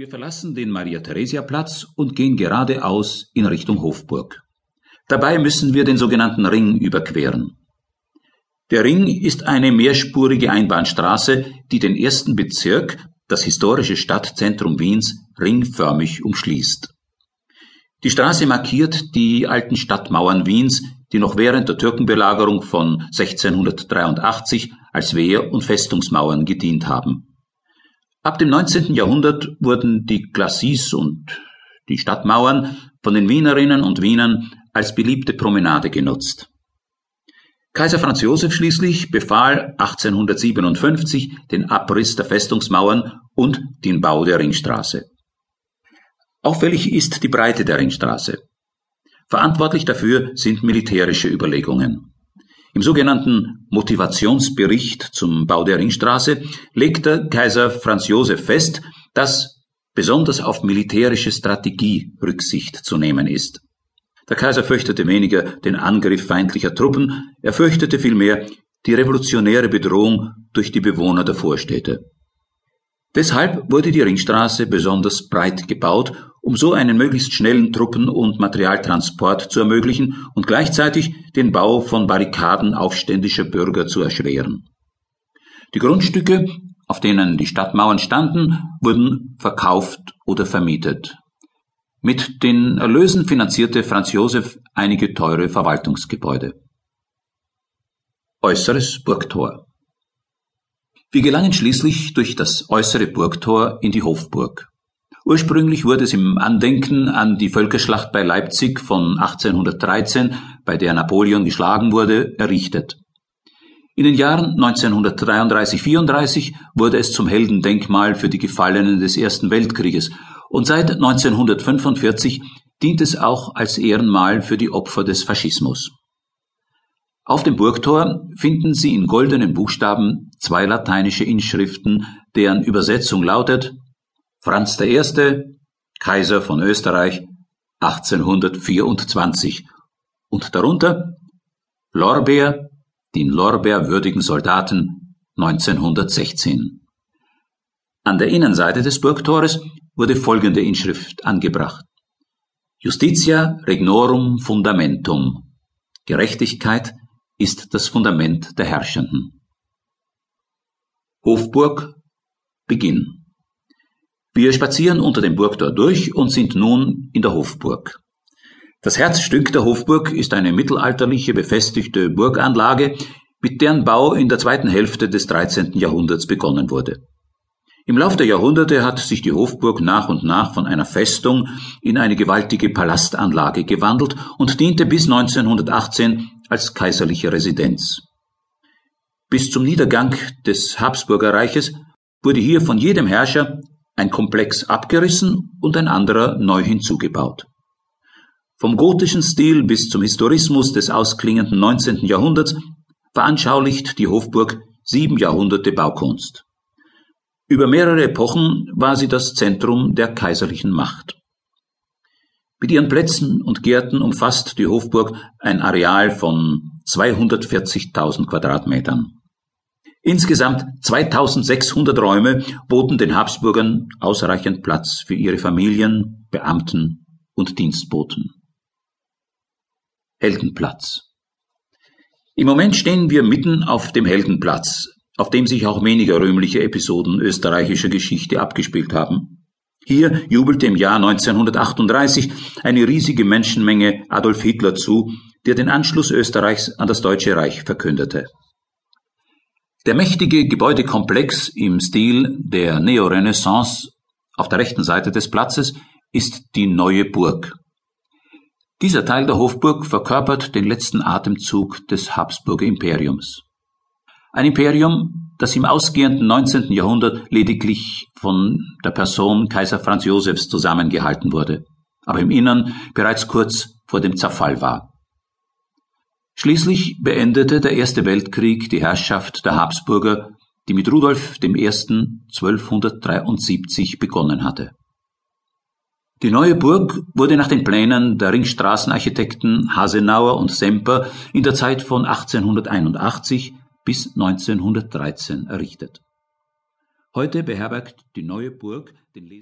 Wir verlassen den Maria-Theresia-Platz und gehen geradeaus in Richtung Hofburg. Dabei müssen wir den sogenannten Ring überqueren. Der Ring ist eine mehrspurige Einbahnstraße, die den ersten Bezirk, das historische Stadtzentrum Wiens, ringförmig umschließt. Die Straße markiert die alten Stadtmauern Wiens, die noch während der Türkenbelagerung von 1683 als Wehr- und Festungsmauern gedient haben. Ab dem 19. Jahrhundert wurden die Glacis und die Stadtmauern von den Wienerinnen und Wienern als beliebte Promenade genutzt. Kaiser Franz Josef schließlich befahl 1857 den Abriss der Festungsmauern und den Bau der Ringstraße. Auffällig ist die Breite der Ringstraße. Verantwortlich dafür sind militärische Überlegungen. Im sogenannten Motivationsbericht zum Bau der Ringstraße legte Kaiser Franz Josef fest, dass besonders auf militärische Strategie Rücksicht zu nehmen ist. Der Kaiser fürchtete weniger den Angriff feindlicher Truppen, er fürchtete vielmehr die revolutionäre Bedrohung durch die Bewohner der Vorstädte. Deshalb wurde die Ringstraße besonders breit gebaut um so einen möglichst schnellen Truppen- und Materialtransport zu ermöglichen und gleichzeitig den Bau von Barrikaden aufständischer Bürger zu erschweren. Die Grundstücke, auf denen die Stadtmauern standen, wurden verkauft oder vermietet. Mit den Erlösen finanzierte Franz Josef einige teure Verwaltungsgebäude. Äußeres Burgtor Wir gelangen schließlich durch das äußere Burgtor in die Hofburg. Ursprünglich wurde es im Andenken an die Völkerschlacht bei Leipzig von 1813, bei der Napoleon geschlagen wurde, errichtet. In den Jahren 1933-34 wurde es zum Heldendenkmal für die Gefallenen des Ersten Weltkrieges und seit 1945 dient es auch als Ehrenmal für die Opfer des Faschismus. Auf dem Burgtor finden Sie in goldenen Buchstaben zwei lateinische Inschriften, deren Übersetzung lautet Franz I., Kaiser von Österreich 1824 und darunter Lorbeer, den Lorbeerwürdigen Soldaten 1916. An der Innenseite des Burgtores wurde folgende Inschrift angebracht. Justitia regnorum fundamentum. Gerechtigkeit ist das Fundament der Herrschenden. Hofburg Beginn wir spazieren unter dem Burgtor durch und sind nun in der Hofburg. Das Herzstück der Hofburg ist eine mittelalterliche befestigte Burganlage, mit deren Bau in der zweiten Hälfte des 13. Jahrhunderts begonnen wurde. Im Lauf der Jahrhunderte hat sich die Hofburg nach und nach von einer Festung in eine gewaltige Palastanlage gewandelt und diente bis 1918 als kaiserliche Residenz. Bis zum Niedergang des Habsburgerreiches wurde hier von jedem Herrscher ein Komplex abgerissen und ein anderer neu hinzugebaut. Vom gotischen Stil bis zum Historismus des ausklingenden 19. Jahrhunderts veranschaulicht die Hofburg sieben Jahrhunderte Baukunst. Über mehrere Epochen war sie das Zentrum der kaiserlichen Macht. Mit ihren Plätzen und Gärten umfasst die Hofburg ein Areal von 240.000 Quadratmetern. Insgesamt 2600 Räume boten den Habsburgern ausreichend Platz für ihre Familien, Beamten und Dienstboten. Heldenplatz. Im Moment stehen wir mitten auf dem Heldenplatz, auf dem sich auch weniger rühmliche Episoden österreichischer Geschichte abgespielt haben. Hier jubelte im Jahr 1938 eine riesige Menschenmenge Adolf Hitler zu, der den Anschluss Österreichs an das Deutsche Reich verkündete. Der mächtige Gebäudekomplex im Stil der Neorenaissance auf der rechten Seite des Platzes ist die Neue Burg. Dieser Teil der Hofburg verkörpert den letzten Atemzug des Habsburger Imperiums. Ein Imperium, das im ausgehenden 19. Jahrhundert lediglich von der Person Kaiser Franz Josefs zusammengehalten wurde, aber im Innern bereits kurz vor dem Zerfall war. Schließlich beendete der Erste Weltkrieg die Herrschaft der Habsburger, die mit Rudolf I. 1273 begonnen hatte. Die neue Burg wurde nach den Plänen der Ringstraßenarchitekten Hasenauer und Semper in der Zeit von 1881 bis 1913 errichtet. Heute beherbergt die neue Burg den